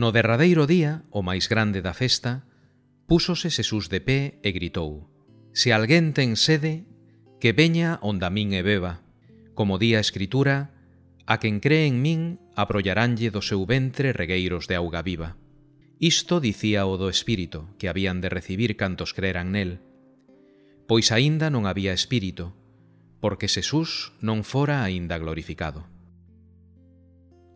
No derradeiro día, o máis grande da festa, púsose Xesús de pé e gritou Se alguén ten sede, que veña onda min e beba. Como día a escritura, a quen cree en min abrollaránlle do seu ventre regueiros de auga viva. Isto dicía o do Espírito, que habían de recibir cantos creran nel. Pois aínda non había Espírito, porque Xesús non fora aínda glorificado.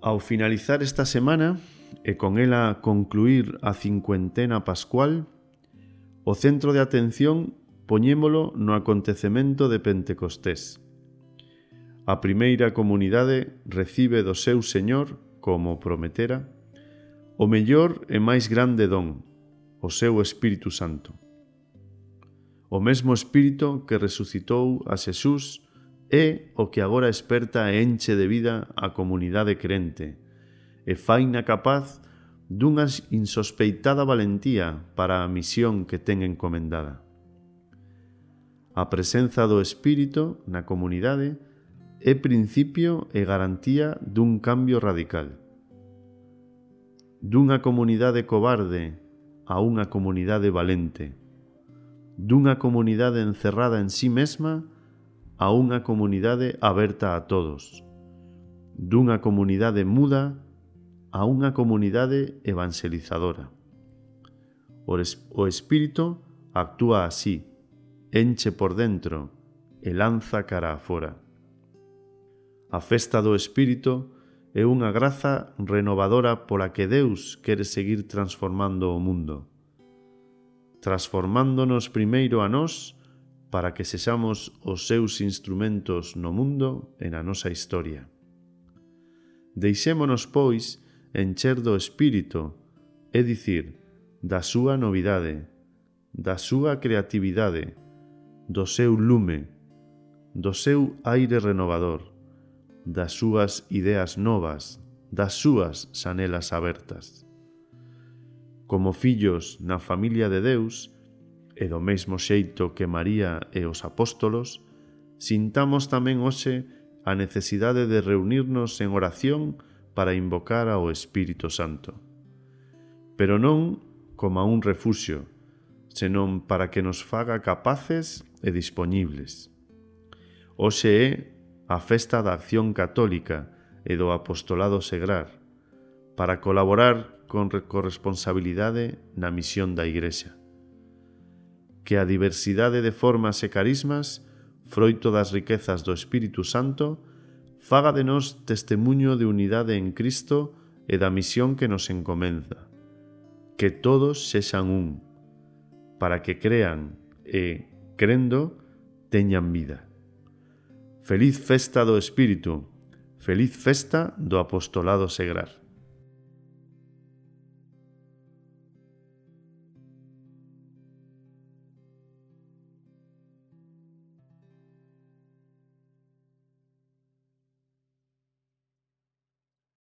Ao finalizar esta semana, e con ela concluir a cincuentena pascual, o centro de atención poñémolo no acontecemento de Pentecostés. A primeira comunidade recibe do seu Señor, como prometera, o mellor e máis grande don, o seu Espírito Santo. O mesmo Espírito que resucitou a Xesús é o que agora esperta e enche de vida a comunidade crente, e faina capaz dunha insospeitada valentía para a misión que ten encomendada. A presenza do Espírito na comunidade é principio e garantía dun cambio radical. Dunha comunidade cobarde a unha comunidade valente. Dunha comunidade encerrada en sí mesma a unha comunidade aberta a todos. Dunha comunidade muda a unha comunidade evangelizadora. O Espírito actúa así, enche por dentro e lanza cara afora. A festa do Espírito é unha graza renovadora pola que Deus quere seguir transformando o mundo, transformándonos primeiro a nós para que sexamos os seus instrumentos no mundo e na nosa historia. Deixémonos, pois, encher do Espírito, é dicir, da súa novidade, da súa creatividade, do seu lume, do seu aire renovador, das súas ideas novas, das súas xanelas abertas. Como fillos na familia de Deus, e do mesmo xeito que María e os apóstolos, sintamos tamén hoxe a necesidade de reunirnos en oración e para invocar ao Espírito Santo. Pero non como a un refuxio, senón para que nos faga capaces e dispoñibles. Hoxe é a festa da acción católica e do apostolado segrar, para colaborar con corresponsabilidade na misión da Igrexa. Que a diversidade de formas e carismas, froito das riquezas do Espírito Santo, faga de nós testemunho de unidade en Cristo e da misión que nos encomenza. Que todos sexan un, para que crean e, crendo, teñan vida. Feliz festa do Espírito, feliz festa do apostolado segrar.